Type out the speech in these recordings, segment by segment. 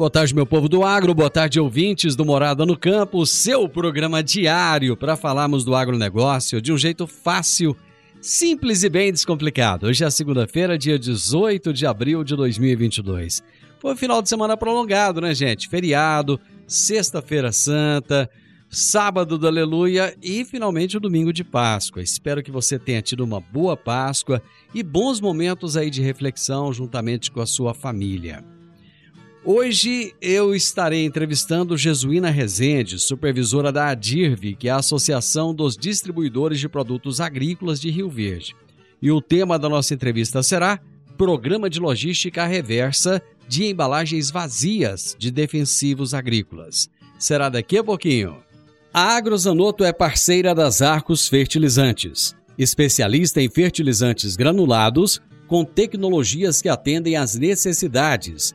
Boa tarde, meu povo do agro, boa tarde, ouvintes do Morada no Campo, seu programa diário para falarmos do agronegócio de um jeito fácil, simples e bem descomplicado. Hoje é segunda-feira, dia 18 de abril de 2022. Foi um final de semana prolongado, né, gente? Feriado, sexta-feira santa, sábado do Aleluia e finalmente o domingo de Páscoa. Espero que você tenha tido uma boa Páscoa e bons momentos aí de reflexão juntamente com a sua família. Hoje eu estarei entrevistando Jesuína Rezende, supervisora da ADIRV, que é a Associação dos Distribuidores de Produtos Agrícolas de Rio Verde. E o tema da nossa entrevista será Programa de Logística Reversa de Embalagens Vazias de Defensivos Agrícolas. Será daqui a pouquinho. A Agrozanoto é parceira das Arcos Fertilizantes, especialista em fertilizantes granulados com tecnologias que atendem às necessidades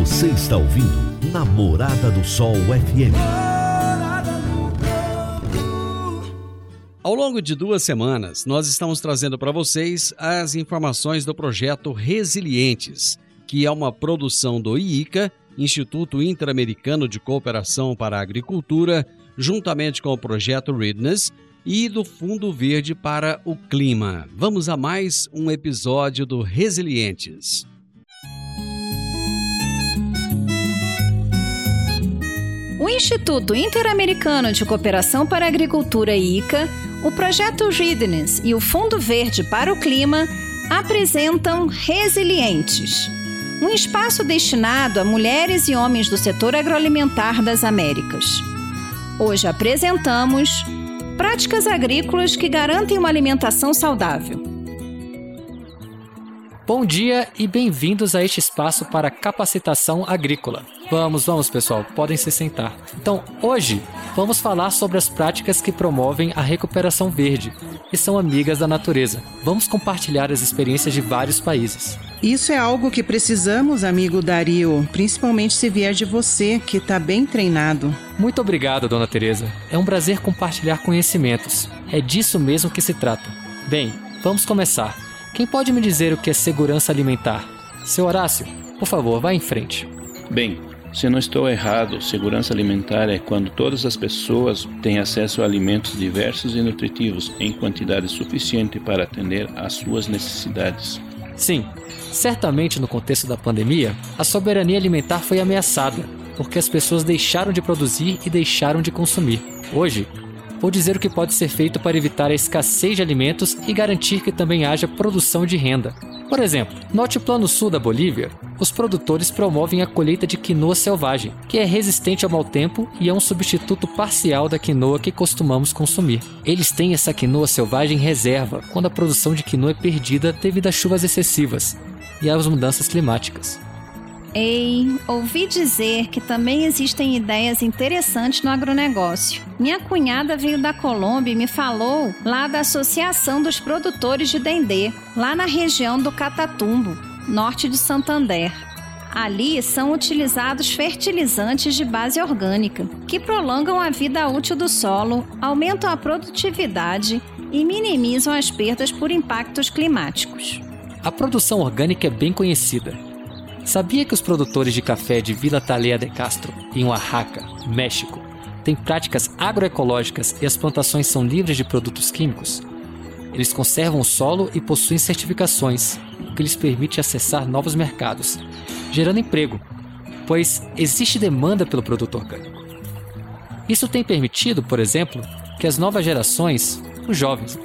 Você está ouvindo Namorada do Sol FM. Ao longo de duas semanas, nós estamos trazendo para vocês as informações do projeto Resilientes, que é uma produção do IICA, Instituto Interamericano de Cooperação para a Agricultura, juntamente com o projeto Readiness e do Fundo Verde para o Clima. Vamos a mais um episódio do Resilientes. O Instituto Interamericano de Cooperação para a Agricultura ICA, o projeto Readiness e o Fundo Verde para o Clima apresentam Resilientes, um espaço destinado a mulheres e homens do setor agroalimentar das Américas. Hoje apresentamos práticas agrícolas que garantem uma alimentação saudável. Bom dia e bem-vindos a este espaço para capacitação agrícola. Vamos, vamos pessoal, podem se sentar. Então, hoje vamos falar sobre as práticas que promovem a recuperação verde e são amigas da natureza. Vamos compartilhar as experiências de vários países. Isso é algo que precisamos, amigo Dario, principalmente se vier de você, que está bem treinado. Muito obrigado, dona Teresa. É um prazer compartilhar conhecimentos. É disso mesmo que se trata. Bem, vamos começar. Quem pode me dizer o que é segurança alimentar? Seu Horácio, por favor, vá em frente. Bem, se não estou errado, segurança alimentar é quando todas as pessoas têm acesso a alimentos diversos e nutritivos em quantidade suficiente para atender às suas necessidades. Sim, certamente no contexto da pandemia, a soberania alimentar foi ameaçada, porque as pessoas deixaram de produzir e deixaram de consumir. Hoje, vou dizer o que pode ser feito para evitar a escassez de alimentos e garantir que também haja produção de renda. Por exemplo, no altiplano sul da Bolívia, os produtores promovem a colheita de quinoa selvagem, que é resistente ao mau tempo e é um substituto parcial da quinoa que costumamos consumir. Eles têm essa quinoa selvagem em reserva quando a produção de quinoa é perdida devido às chuvas excessivas e às mudanças climáticas. Ei, ouvi dizer que também existem ideias interessantes no agronegócio. Minha cunhada veio da Colômbia e me falou lá da Associação dos Produtores de Dendê, lá na região do Catatumbo, norte de Santander. Ali são utilizados fertilizantes de base orgânica, que prolongam a vida útil do solo, aumentam a produtividade e minimizam as perdas por impactos climáticos. A produção orgânica é bem conhecida. Sabia que os produtores de café de Vila Talea de Castro, em Oaxaca, México, têm práticas agroecológicas e as plantações são livres de produtos químicos? Eles conservam o solo e possuem certificações, o que lhes permite acessar novos mercados, gerando emprego, pois existe demanda pelo produto orgânico. Isso tem permitido, por exemplo, que as novas gerações, os jovens,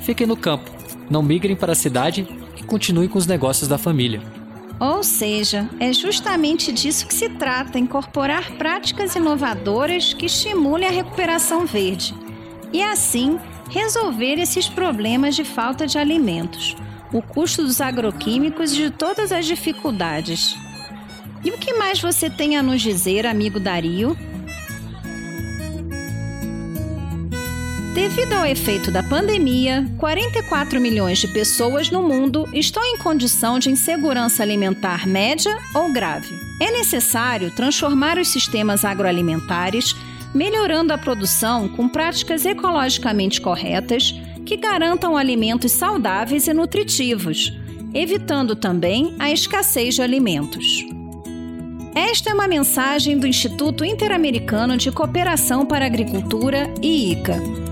fiquem no campo, não migrem para a cidade e continuem com os negócios da família. Ou seja, é justamente disso que se trata: incorporar práticas inovadoras que estimulem a recuperação verde. E assim, resolver esses problemas de falta de alimentos, o custo dos agroquímicos e de todas as dificuldades. E o que mais você tem a nos dizer, amigo Dario? Devido ao efeito da pandemia, 44 milhões de pessoas no mundo estão em condição de insegurança alimentar média ou grave. É necessário transformar os sistemas agroalimentares, melhorando a produção com práticas ecologicamente corretas que garantam alimentos saudáveis e nutritivos, evitando também a escassez de alimentos. Esta é uma mensagem do Instituto Interamericano de Cooperação para a Agricultura, IICA.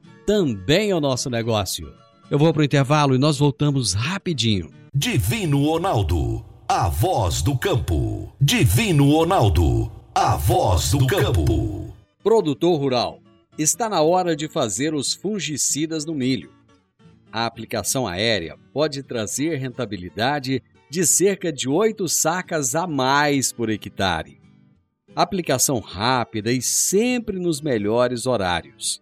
também é o nosso negócio. Eu vou para o intervalo e nós voltamos rapidinho. Divino Ronaldo, a voz do campo. Divino Ronaldo, a voz do campo. Produtor rural, está na hora de fazer os fungicidas no milho. A aplicação aérea pode trazer rentabilidade de cerca de 8 sacas a mais por hectare. Aplicação rápida e sempre nos melhores horários.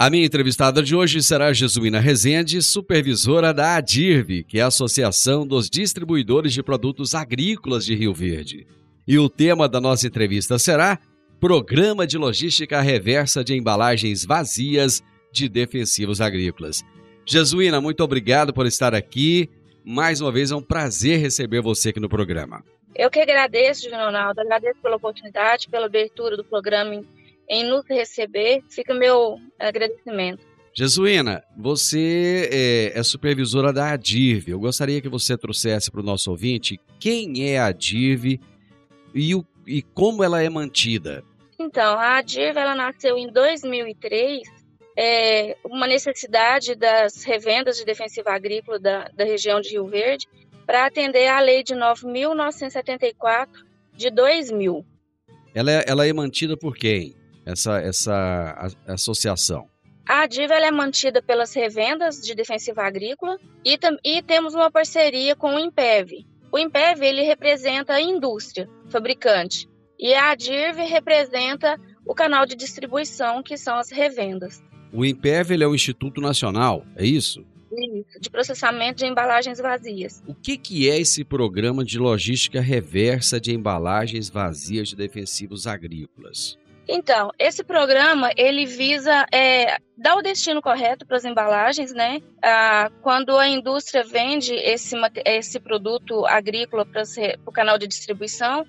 A minha entrevistada de hoje será Jesuína Rezende, supervisora da ADIRV, que é a Associação dos Distribuidores de Produtos Agrícolas de Rio Verde. E o tema da nossa entrevista será Programa de Logística Reversa de Embalagens Vazias de Defensivos Agrícolas. Jesuína, muito obrigado por estar aqui. Mais uma vez é um prazer receber você aqui no programa. Eu que agradeço, Ronaldo, agradeço pela oportunidade, pela abertura do programa em, nos receber. Fica meu agradecimento. Jesuína, você é, é, supervisora da ADIRV. Eu gostaria que você trouxesse para o nosso ouvinte quem é a ADIRV e, o, e como ela é mantida. Então, a ADIRV ela nasceu em 2003, é, uma necessidade das revendas de defensiva agrícola da, da região de Rio Verde para atender à Lei de 9.974 de 2000. Ela é, ela é mantida por quem, essa, essa associação? A DIVA é mantida pelas revendas de defensiva agrícola e, e temos uma parceria com o IMPEV. O IMPEV ele representa a indústria, fabricante, e a ADIRV representa o canal de distribuição, que são as revendas. O IMPEV é o Instituto Nacional, é isso? Isso, de processamento de embalagens vazias. O que, que é esse programa de logística reversa de embalagens vazias de defensivos agrícolas? Então, esse programa ele visa é, dar o destino correto para as embalagens, né? Ah, quando a indústria vende esse, esse produto agrícola para o canal de distribuição,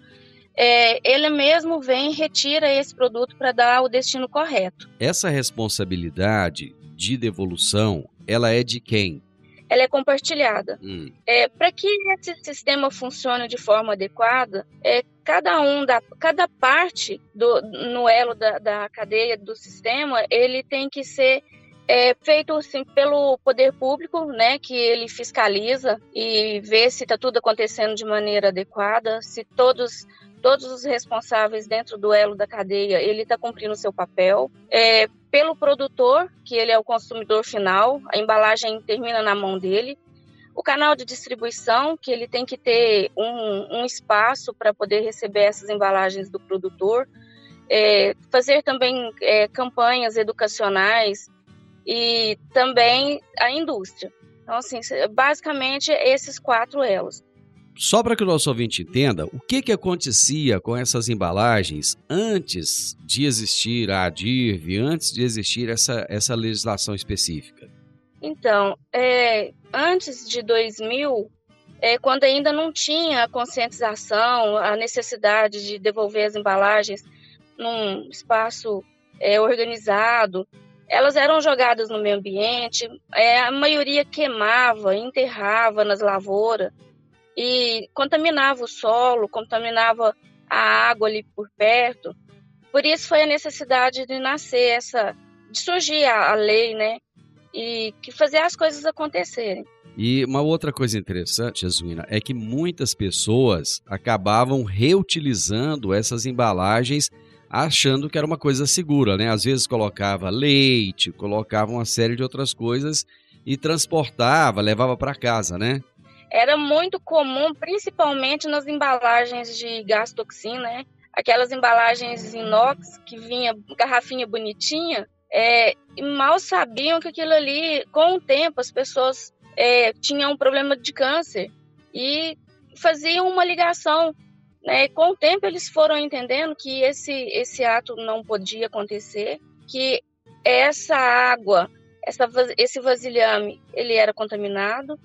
é, ele mesmo vem e retira esse produto para dar o destino correto. Essa responsabilidade de devolução, ela é de quem? Ela é compartilhada. Hum. É, Para que esse sistema funcione de forma adequada, é, cada um da cada parte do no elo da, da cadeia do sistema, ele tem que ser é feito assim, pelo poder público, né, que ele fiscaliza e vê se está tudo acontecendo de maneira adequada, se todos todos os responsáveis dentro do elo da cadeia ele está cumprindo o seu papel. É, pelo produtor, que ele é o consumidor final, a embalagem termina na mão dele. O canal de distribuição, que ele tem que ter um, um espaço para poder receber essas embalagens do produtor. É, fazer também é, campanhas educacionais e também a indústria. Então, assim, basicamente esses quatro elos. Só para que o nosso ouvinte entenda, o que, que acontecia com essas embalagens antes de existir a ADIRV, antes de existir essa, essa legislação específica? Então, é, antes de 2000, é, quando ainda não tinha a conscientização, a necessidade de devolver as embalagens num espaço é, organizado, elas eram jogadas no meio ambiente, é, a maioria queimava, enterrava nas lavouras e contaminava o solo, contaminava a água ali por perto. Por isso foi a necessidade de nascer essa, de surgir a, a lei, né? E que fazer as coisas acontecerem. E uma outra coisa interessante, Jesuína, é que muitas pessoas acabavam reutilizando essas embalagens achando que era uma coisa segura, né? Às vezes colocava leite, colocava uma série de outras coisas e transportava, levava para casa, né? Era muito comum, principalmente nas embalagens de gás toxina, né? Aquelas embalagens inox que vinha garrafinha bonitinha, é, mal sabiam que aquilo ali, com o tempo, as pessoas é, tinham um problema de câncer e faziam uma ligação. Né? Com o tempo, eles foram entendendo que esse, esse ato não podia acontecer, que essa água, essa, esse vasilhame, ele era contaminado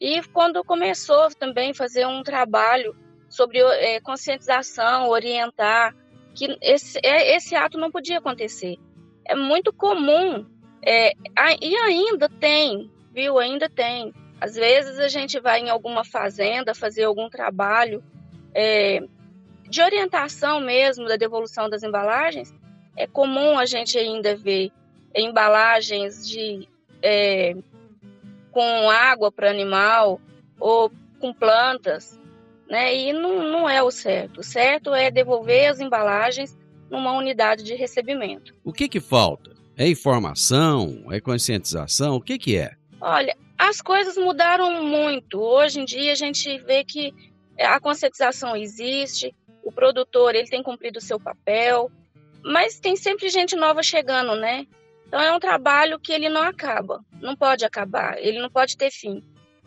e quando começou também fazer um trabalho sobre é, conscientização, orientar, que esse, é, esse ato não podia acontecer. É muito comum, é, e ainda tem, viu? Ainda tem. Às vezes a gente vai em alguma fazenda fazer algum trabalho é, de orientação mesmo da devolução das embalagens. É comum a gente ainda ver embalagens de é, com água para animal ou com plantas, né? E não, não é o certo. O certo é devolver as embalagens numa unidade de recebimento. O que que falta? É informação? É conscientização? O que que é? Olha, as coisas mudaram muito. Hoje em dia a gente vê que a conscientização existe, o produtor ele tem cumprido o seu papel, mas tem sempre gente nova chegando, né? Então é um trabalho que ele não acaba, não pode acabar, ele não pode ter fim.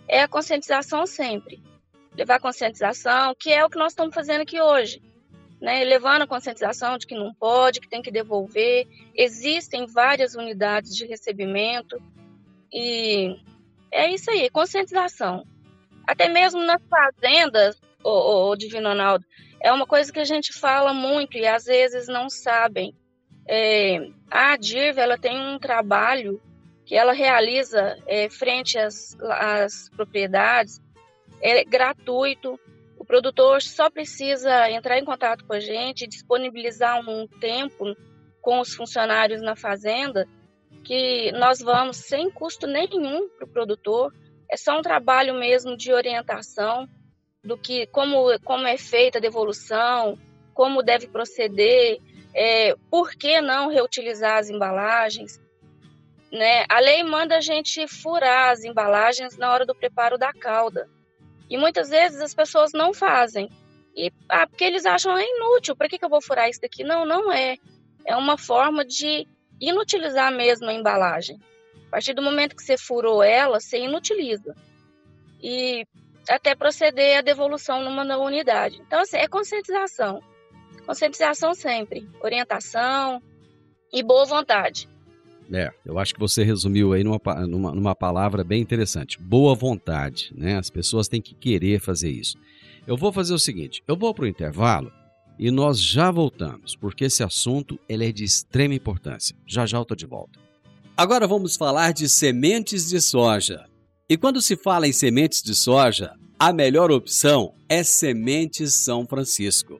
É a conscientização sempre. Levar a conscientização, que é o que nós estamos fazendo aqui hoje. Né? Levando a conscientização de que não pode, que tem que devolver. Existem várias unidades de recebimento e é isso aí, conscientização. Até mesmo nas fazendas, o, o Divino Ronaldo, é uma coisa que a gente fala muito e às vezes não sabem. É, a DIRV ela tem um trabalho que ela realiza é, frente às, às propriedades, é gratuito. O produtor só precisa entrar em contato com a gente, disponibilizar um tempo com os funcionários na fazenda, que nós vamos sem custo nenhum para o produtor. É só um trabalho mesmo de orientação do que como, como é feita a devolução, como deve proceder, é, por que não reutilizar as embalagens? Né? A lei manda a gente furar as embalagens na hora do preparo da calda. E muitas vezes as pessoas não fazem. E, ah, porque eles acham é inútil, para que, que eu vou furar isso daqui? Não, não é. É uma forma de inutilizar mesmo a embalagem. A partir do momento que você furou ela, você inutiliza. E até proceder à devolução numa unidade. Então, assim, é conscientização. Conscientização sempre, orientação e boa vontade. É, eu acho que você resumiu aí numa, numa, numa palavra bem interessante. Boa vontade, né? As pessoas têm que querer fazer isso. Eu vou fazer o seguinte, eu vou para o intervalo e nós já voltamos, porque esse assunto ele é de extrema importância. Já já eu tô de volta. Agora vamos falar de sementes de soja. E quando se fala em sementes de soja, a melhor opção é Sementes São Francisco.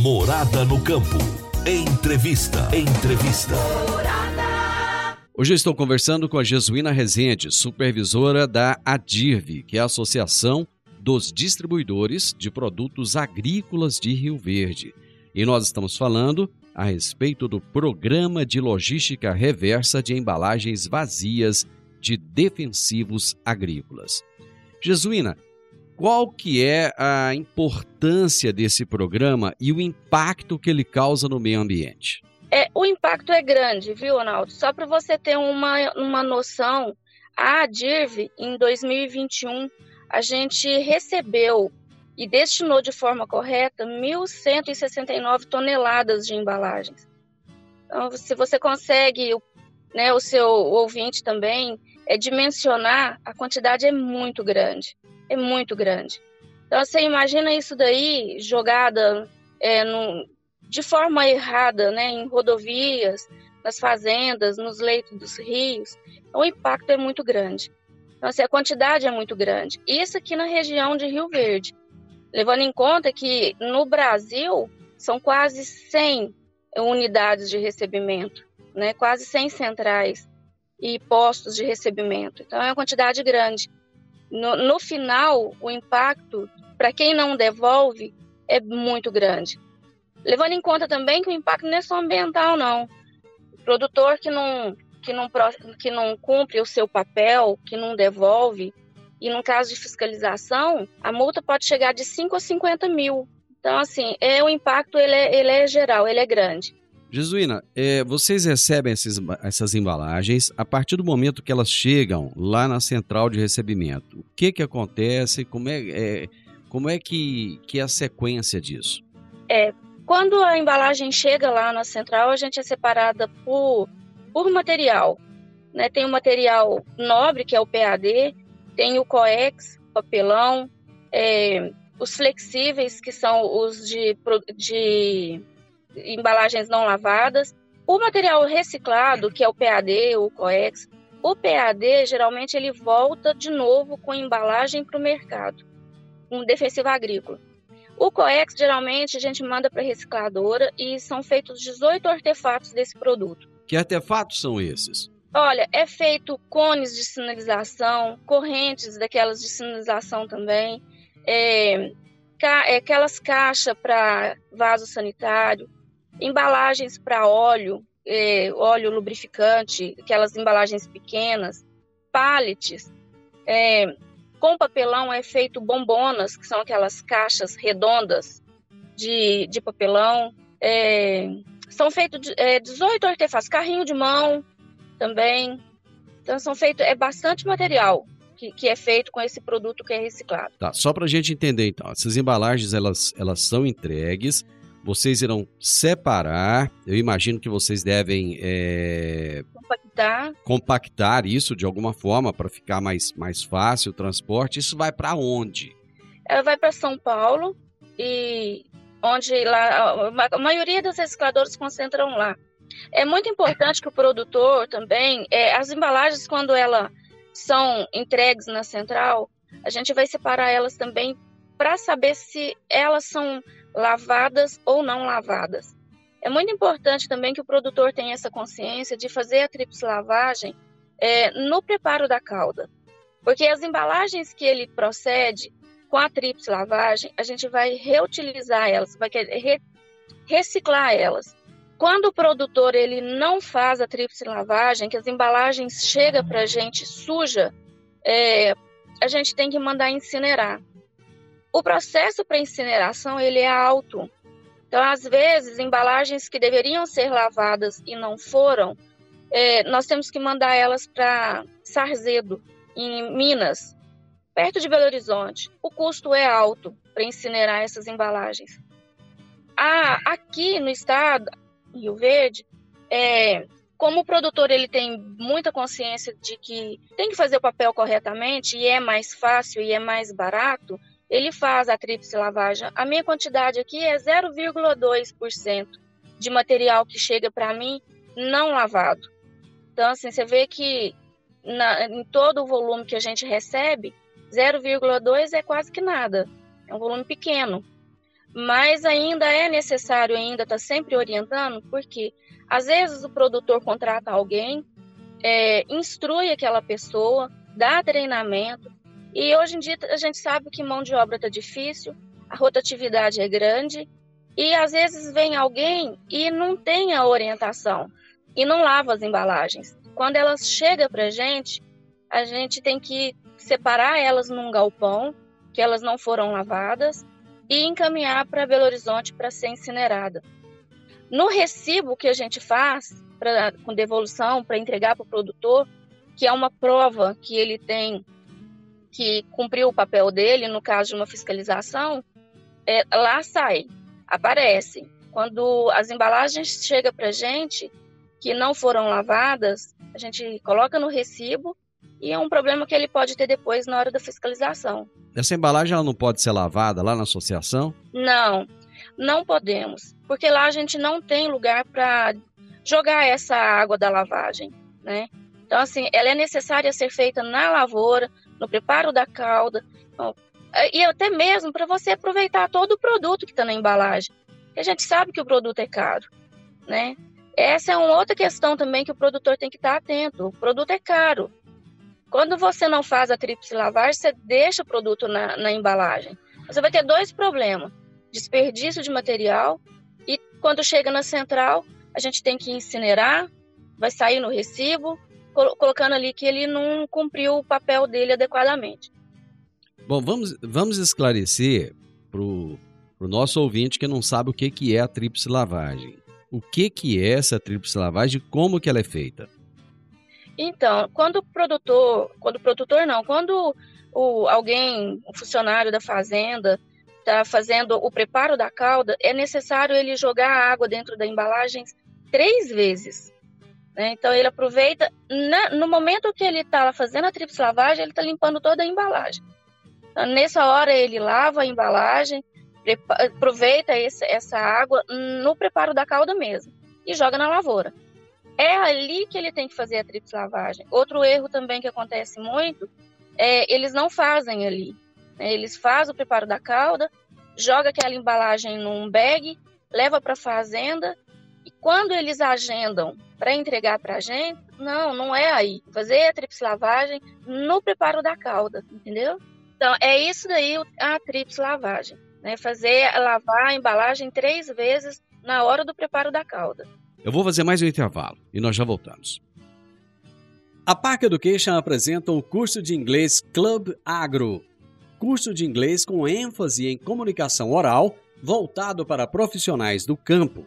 Morada no campo. Entrevista. Entrevista. Hoje eu estou conversando com a Jesuína Rezende, supervisora da ADIRV, que é a Associação dos Distribuidores de Produtos Agrícolas de Rio Verde. E nós estamos falando a respeito do Programa de Logística Reversa de Embalagens Vazias de Defensivos Agrícolas. Jesuína, qual que é a importância desse programa e o impacto que ele causa no meio ambiente? É, o impacto é grande, viu, Ronaldo? Só para você ter uma, uma noção, a DIRV, em 2021, a gente recebeu e destinou de forma correta 1.169 toneladas de embalagens. Então, se você consegue, né, o seu ouvinte também, é dimensionar, a quantidade é muito grande, é muito grande. Então, você imagina isso daí jogada é, no, de forma errada, né, em rodovias, nas fazendas, nos leitos dos rios, o impacto é muito grande. Então, assim, a quantidade é muito grande. Isso aqui na região de Rio Verde levando em conta que no Brasil são quase 100 unidades de recebimento, né? quase 100 centrais e postos de recebimento. Então é uma quantidade grande. No, no final, o impacto para quem não devolve é muito grande. Levando em conta também que o impacto não é só ambiental, não. O produtor que não, que não, que não cumpre o seu papel, que não devolve, e no caso de fiscalização, a multa pode chegar de 5 a 50 mil. Então, assim, é o impacto ele é, ele é geral, ele é grande. Jesuína, é, vocês recebem esses, essas embalagens a partir do momento que elas chegam lá na central de recebimento. O que que acontece? Como é, é, como é que, que é a sequência disso? É, quando a embalagem chega lá na central, a gente é separada por, por material. Né? Tem o material nobre, que é o PAD, tem o coex, papelão, é, os flexíveis, que são os de, de embalagens não lavadas, o material reciclado, que é o PAD, o coex, o PAD geralmente ele volta de novo com embalagem para o mercado, um defensivo agrícola. O coex geralmente a gente manda para recicladora e são feitos 18 artefatos desse produto. Que artefatos são esses? Olha, é feito cones de sinalização, correntes daquelas de sinalização também, é, ca é, aquelas caixas para vaso sanitário, embalagens para óleo, é, óleo lubrificante, aquelas embalagens pequenas, pallets. É, com papelão é feito bombonas, que são aquelas caixas redondas de, de papelão. É, são feitos 18 é, artefatos, carrinho de mão, também. Então são feitos, é bastante material que, que, é feito com esse produto que é reciclado. Tá, só para a gente entender então, essas embalagens elas, elas são entregues, vocês irão separar, eu imagino que vocês devem é, compactar. compactar isso de alguma forma para ficar mais, mais fácil o transporte. Isso vai para onde? Ela vai para São Paulo e onde lá, a maioria dos recicladores concentram lá. É muito importante que o produtor também, é, as embalagens, quando elas são entregues na central, a gente vai separar elas também para saber se elas são lavadas ou não lavadas. É muito importante também que o produtor tenha essa consciência de fazer a tríplice lavagem é, no preparo da calda. Porque as embalagens que ele procede com a tríplice lavagem, a gente vai reutilizar elas, vai re reciclar elas. Quando o produtor ele não faz a tríplice lavagem, que as embalagens chegam para a gente suja, é, a gente tem que mandar incinerar. O processo para incineração ele é alto. Então, às vezes, embalagens que deveriam ser lavadas e não foram, é, nós temos que mandar elas para Sarzedo, em Minas, perto de Belo Horizonte. O custo é alto para incinerar essas embalagens. Ah, aqui no estado, Rio Verde, é, como o produtor ele tem muita consciência de que tem que fazer o papel corretamente e é mais fácil e é mais barato, ele faz a tríplice lavagem. A minha quantidade aqui é 0,2% de material que chega para mim não lavado. Então, assim, você vê que na, em todo o volume que a gente recebe, 0,2 é quase que nada. É um volume pequeno. Mas ainda é necessário ainda estar tá sempre orientando, porque às vezes o produtor contrata alguém, é, instrui aquela pessoa, dá treinamento, e hoje em dia a gente sabe que mão de obra está difícil, a rotatividade é grande, e às vezes vem alguém e não tem a orientação, e não lava as embalagens. Quando elas chegam para a gente, a gente tem que separar elas num galpão, que elas não foram lavadas, e encaminhar para Belo Horizonte para ser incinerada. No recibo que a gente faz pra, com devolução para entregar para o produtor, que é uma prova que ele tem que cumpriu o papel dele, no caso de uma fiscalização, é, lá sai, aparece. Quando as embalagens chegam para a gente, que não foram lavadas, a gente coloca no recibo e é um problema que ele pode ter depois na hora da fiscalização. Essa embalagem ela não pode ser lavada lá na associação? Não, não podemos, porque lá a gente não tem lugar para jogar essa água da lavagem, né? Então, assim, ela é necessária ser feita na lavoura, no preparo da calda, e até mesmo para você aproveitar todo o produto que está na embalagem. a gente sabe que o produto é caro, né? Essa é uma outra questão também que o produtor tem que estar atento. O produto é caro. Quando você não faz a tríplice lavagem, você deixa o produto na, na embalagem. Você vai ter dois problemas: desperdício de material e quando chega na central, a gente tem que incinerar, vai sair no recibo, colocando ali que ele não cumpriu o papel dele adequadamente. Bom, vamos, vamos esclarecer para o nosso ouvinte que não sabe o que, que é a tríplice lavagem o que, que é essa tríplice lavagem e como que ela é feita? Então, quando o produtor, quando o produtor não, quando o, alguém, um funcionário da fazenda, está fazendo o preparo da calda, é necessário ele jogar a água dentro da embalagem três vezes. Né? Então, ele aproveita, na, no momento que ele está fazendo a tríplice lavagem, ele está limpando toda a embalagem. Então, nessa hora, ele lava a embalagem, aproveita esse, essa água no preparo da calda mesmo e joga na lavoura. É ali que ele tem que fazer a tríplice lavagem. Outro erro também que acontece muito é eles não fazem ali. Né? Eles fazem o preparo da calda, joga aquela embalagem num bag, leva para a fazenda e quando eles agendam para entregar para a gente, não, não é aí. Fazer a tríplice lavagem no preparo da calda, entendeu? Então, é isso daí a tríplice lavagem né, fazer lavar a embalagem três vezes na hora do preparo da calda. Eu vou fazer mais um intervalo e nós já voltamos. A Park Education apresenta o curso de inglês Club Agro, curso de inglês com ênfase em comunicação oral voltado para profissionais do campo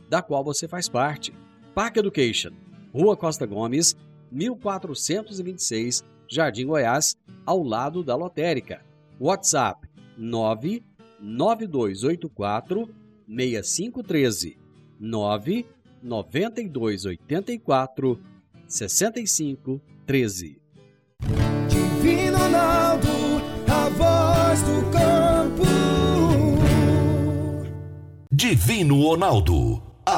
da qual você faz parte. Park Education, Rua Costa Gomes, 1426, Jardim Goiás, ao lado da lotérica. WhatsApp 99284 6513 99284 6513 Divino Ronaldo, a voz do campo. Divino Ronaldo,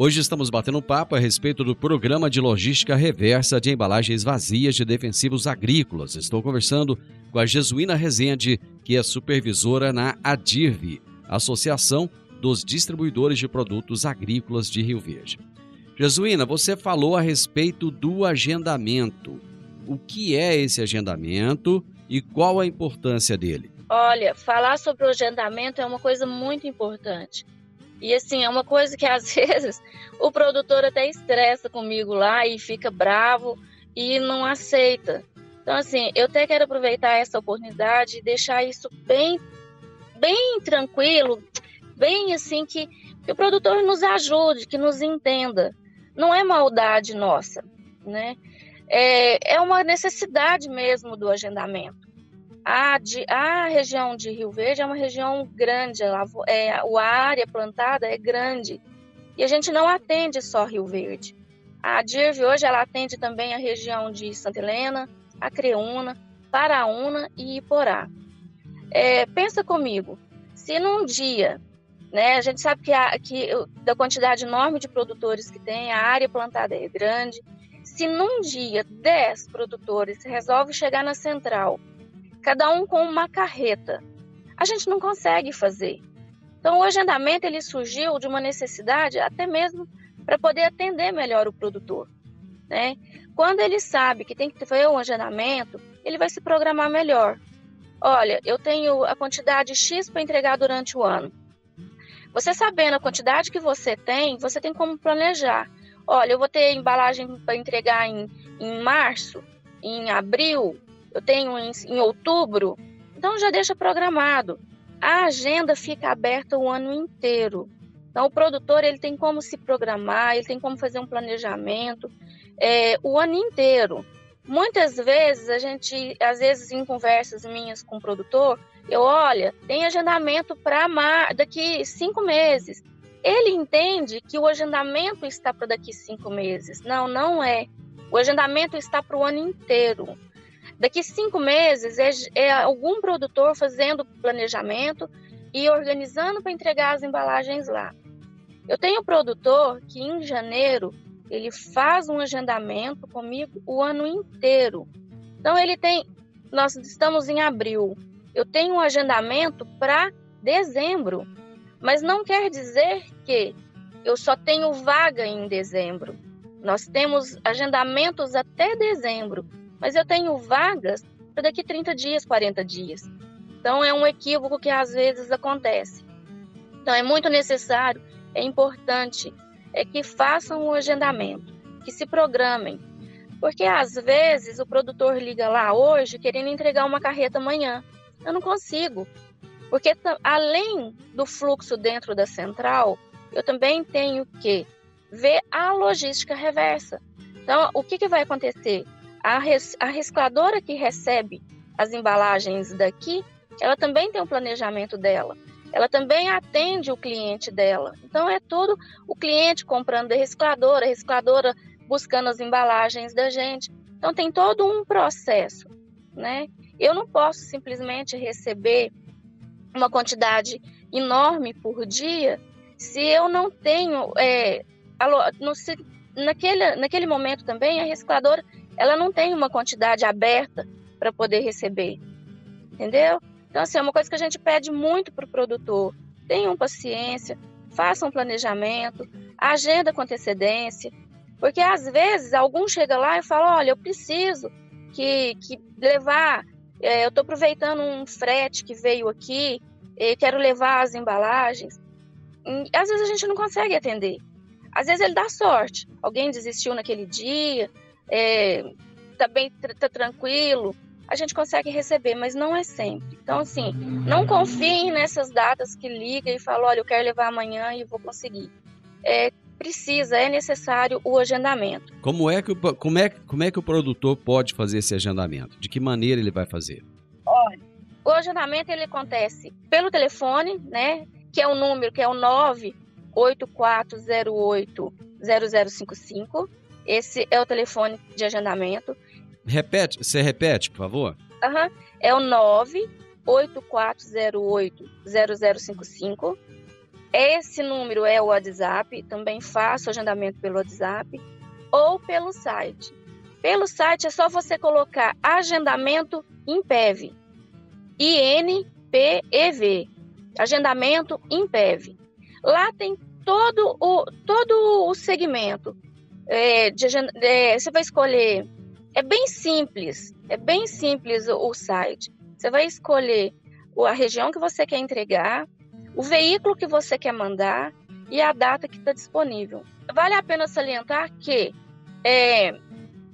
Hoje estamos batendo um papo a respeito do programa de logística reversa de embalagens vazias de defensivos agrícolas. Estou conversando com a Jesuína Rezende, que é supervisora na ADIRV, Associação dos Distribuidores de Produtos Agrícolas de Rio Verde. Jesuína, você falou a respeito do agendamento. O que é esse agendamento e qual a importância dele? Olha, falar sobre o agendamento é uma coisa muito importante. E assim, é uma coisa que às vezes o produtor até estressa comigo lá e fica bravo e não aceita. Então, assim, eu até quero aproveitar essa oportunidade e deixar isso bem, bem tranquilo, bem assim, que, que o produtor nos ajude, que nos entenda. Não é maldade nossa, né? É, é uma necessidade mesmo do agendamento. A, de, a região de Rio Verde é uma região grande, a, é, a área plantada é grande e a gente não atende só Rio Verde. A DIRV hoje ela atende também a região de Santa Helena, Acreúna, Paraúna e Iporá. É, pensa comigo, se num dia, né, a gente sabe que, a, que da quantidade enorme de produtores que tem, a área plantada é grande, se num dia 10 produtores resolvem chegar na central cada um com uma carreta. A gente não consegue fazer. Então, o agendamento ele surgiu de uma necessidade até mesmo para poder atender melhor o produtor. Né? Quando ele sabe que tem que fazer um agendamento, ele vai se programar melhor. Olha, eu tenho a quantidade X para entregar durante o ano. Você sabendo a quantidade que você tem, você tem como planejar. Olha, eu vou ter embalagem para entregar em, em março, em abril, eu tenho em, em outubro, então já deixa programado. A agenda fica aberta o ano inteiro. Então, o produtor ele tem como se programar, ele tem como fazer um planejamento é, o ano inteiro. Muitas vezes, a gente, às vezes, em conversas minhas com o produtor, eu, olha, tem agendamento para daqui cinco meses. Ele entende que o agendamento está para daqui cinco meses. Não, não é. O agendamento está para o ano inteiro. Daqui cinco meses é, é algum produtor fazendo planejamento e organizando para entregar as embalagens lá. Eu tenho um produtor que em janeiro ele faz um agendamento comigo o ano inteiro. Então ele tem, nós estamos em abril, eu tenho um agendamento para dezembro, mas não quer dizer que eu só tenho vaga em dezembro. Nós temos agendamentos até dezembro mas eu tenho vagas para daqui 30 dias, 40 dias. Então é um equívoco que às vezes acontece. Então é muito necessário, é importante é que façam o agendamento, que se programem. Porque às vezes o produtor liga lá hoje querendo entregar uma carreta amanhã. Eu não consigo. Porque além do fluxo dentro da central, eu também tenho que ver a logística reversa. Então, o que, que vai acontecer? A, res, a que recebe as embalagens daqui, ela também tem um planejamento dela. Ela também atende o cliente dela. Então é tudo o cliente comprando da recicladora, a recicladora buscando as embalagens da gente. Então tem todo um processo, né? Eu não posso simplesmente receber uma quantidade enorme por dia se eu não tenho é, no, se, naquele, naquele momento também a recicladora ela não tem uma quantidade aberta para poder receber entendeu então assim é uma coisa que a gente pede muito para o produtor tenham paciência façam um planejamento agenda com antecedência porque às vezes algum chega lá e fala olha eu preciso que, que levar é, eu estou aproveitando um frete que veio aqui quero levar as embalagens. E, às vezes a gente não consegue atender. Às vezes ele dá sorte. Alguém desistiu naquele dia, é, tá bem, tá tranquilo, a gente consegue receber, mas não é sempre. Então, assim, não confiem nessas datas que liga e fala, olha, eu quero levar amanhã e vou conseguir. É, precisa, é necessário o agendamento. Como é, que, como, é, como é que o produtor pode fazer esse agendamento? De que maneira ele vai fazer? Olha, o agendamento ele acontece pelo telefone, né? Que é o número que é o 98408 0055. Esse é o telefone de agendamento. Repete, você repete, por favor? Uhum. É o 98408 0055. Esse número é o WhatsApp, também faço agendamento pelo WhatsApp ou pelo site. Pelo site é só você colocar agendamento Impev. INPEV, agendamento INPEV. Lá tem todo o, todo o segmento. É, de, é, você vai escolher, é bem simples, é bem simples o, o site. Você vai escolher a região que você quer entregar, o veículo que você quer mandar e a data que está disponível. Vale a pena salientar que é,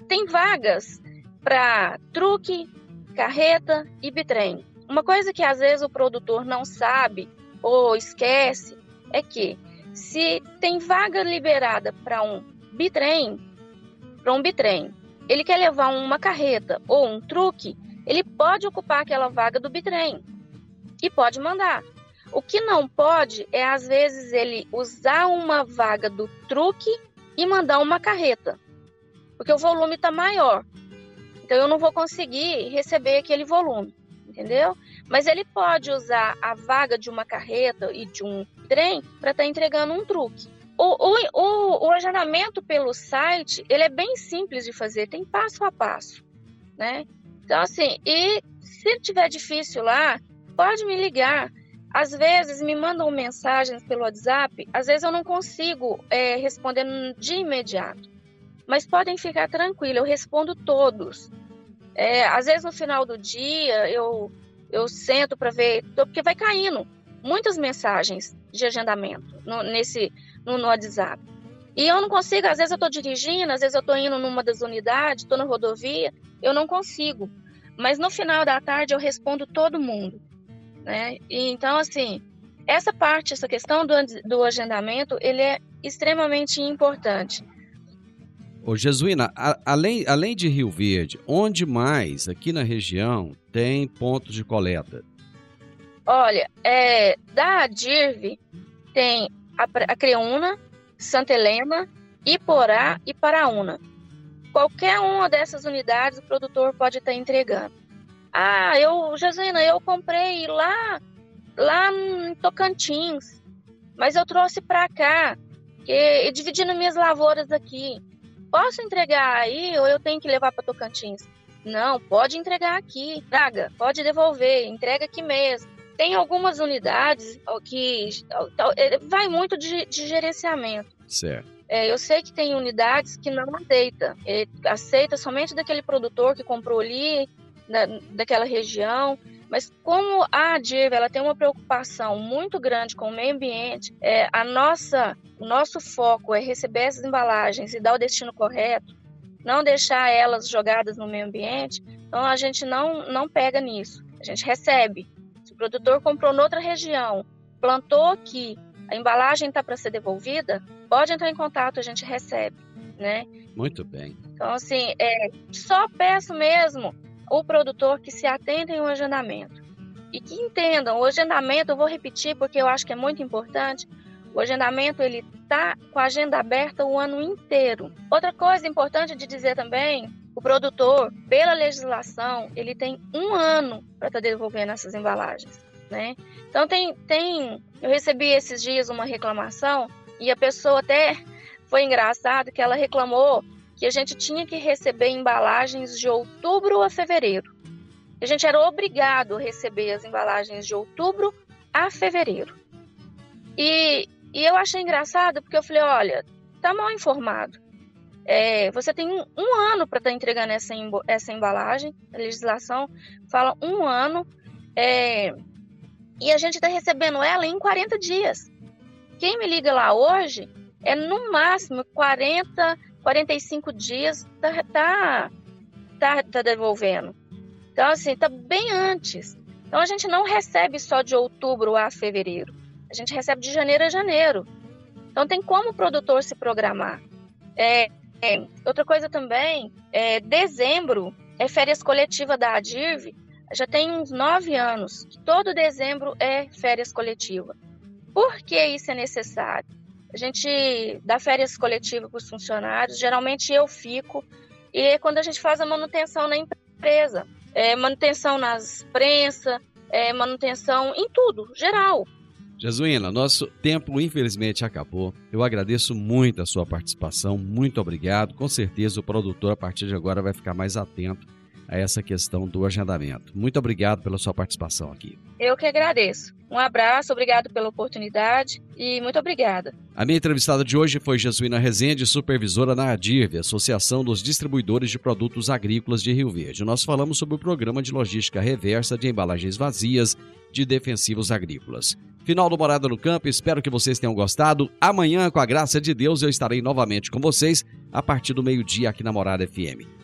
tem vagas para truque, carreta e bitrem. Uma coisa que às vezes o produtor não sabe ou esquece é que se tem vaga liberada para um bitrem, para um bitrem, ele quer levar uma carreta ou um truque, ele pode ocupar aquela vaga do bitrem e pode mandar. O que não pode é às vezes ele usar uma vaga do truque e mandar uma carreta, porque o volume está maior. Então eu não vou conseguir receber aquele volume entendeu? Mas ele pode usar a vaga de uma carreta e de um trem para estar tá entregando um truque. O, o, o, o agendamento pelo site, ele é bem simples de fazer, tem passo a passo, né? Então, assim, e se tiver difícil lá, pode me ligar. Às vezes me mandam mensagens pelo WhatsApp, às vezes eu não consigo é, responder de imediato. Mas podem ficar tranquilos, eu respondo todos. É, às vezes no final do dia eu, eu sento para ver, porque vai caindo muitas mensagens de agendamento no, nesse, no, no WhatsApp. E eu não consigo, às vezes eu estou dirigindo, às vezes eu estou indo numa das unidades, estou na rodovia, eu não consigo. Mas no final da tarde eu respondo todo mundo. Né? E, então, assim, essa parte, essa questão do, do agendamento, ele é extremamente importante. Ô Jesuína, a, além, além de Rio Verde, onde mais aqui na região tem pontos de coleta? Olha, é, da DIRV tem a, Creúna, Santa Helena, Iporá e Paraúna. Qualquer uma dessas unidades o produtor pode estar entregando. Ah, eu, Jesuína, eu comprei lá, lá em Tocantins, mas eu trouxe para cá, que, dividindo minhas lavouras aqui posso entregar aí ou eu tenho que levar para Tocantins? Não, pode entregar aqui. Traga, pode devolver, entrega aqui mesmo. Tem algumas unidades que é, vai muito de, de gerenciamento. Certo. É, eu sei que tem unidades que não aceita, é, aceita somente daquele produtor que comprou ali, da, daquela região. Mas como a DIRV ela tem uma preocupação muito grande com o meio ambiente, é, a nossa, o nosso foco é receber essas embalagens e dar o destino correto, não deixar elas jogadas no meio ambiente, então a gente não, não pega nisso. A gente recebe. Produtor comprou noutra região, plantou aqui, a embalagem está para ser devolvida, pode entrar em contato, a gente recebe. Né? Muito bem. Então, assim, é, só peço mesmo o produtor que se atentem ao agendamento. E que entendam, o agendamento, eu vou repetir porque eu acho que é muito importante, o agendamento ele tá com a agenda aberta o ano inteiro. Outra coisa importante de dizer também o produtor, pela legislação, ele tem um ano para estar tá devolvendo essas embalagens, né? Então tem, tem, eu recebi esses dias uma reclamação e a pessoa até foi engraçado que ela reclamou que a gente tinha que receber embalagens de outubro a fevereiro. A gente era obrigado a receber as embalagens de outubro a fevereiro. E, e eu achei engraçado porque eu falei, olha, tá mal informado. É, você tem um, um ano para estar tá entregando essa, essa embalagem. A legislação fala um ano. É, e a gente está recebendo ela em 40 dias. Quem me liga lá hoje é no máximo 40, 45 dias tá, tá, tá, tá devolvendo. Então, assim, tá bem antes. Então, a gente não recebe só de outubro a fevereiro. A gente recebe de janeiro a janeiro. Então, tem como o produtor se programar. É, é, outra coisa também, é, dezembro é férias coletiva da ADIRV. Já tem uns nove anos que todo dezembro é férias coletiva. Por que isso é necessário? A gente dá férias coletivas para os funcionários, geralmente eu fico, e é quando a gente faz a manutenção na empresa, é, manutenção nas prensas, é, manutenção em tudo, geral. Jesuína, nosso tempo infelizmente acabou. Eu agradeço muito a sua participação, muito obrigado. Com certeza o produtor a partir de agora vai ficar mais atento a essa questão do agendamento. Muito obrigado pela sua participação aqui. Eu que agradeço. Um abraço, obrigado pela oportunidade e muito obrigada. A minha entrevistada de hoje foi Jesuína Rezende, supervisora na ADIRV, Associação dos Distribuidores de Produtos Agrícolas de Rio Verde. Nós falamos sobre o programa de logística reversa de embalagens vazias de defensivos agrícolas. Final do Morada no Campo, espero que vocês tenham gostado. Amanhã, com a graça de Deus, eu estarei novamente com vocês a partir do meio-dia aqui na Morada FM.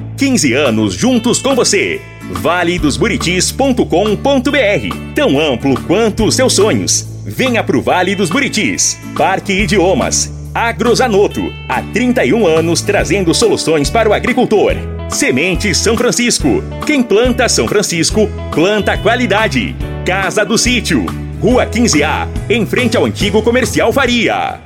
15 anos juntos com você. valedosburitis.com.br Tão amplo quanto os seus sonhos. Venha pro Vale dos Buritis. Parque Idiomas. Agrozanoto. Há 31 anos trazendo soluções para o agricultor. Semente São Francisco. Quem planta São Francisco, planta qualidade. Casa do Sítio. Rua 15A, em frente ao antigo comercial Faria.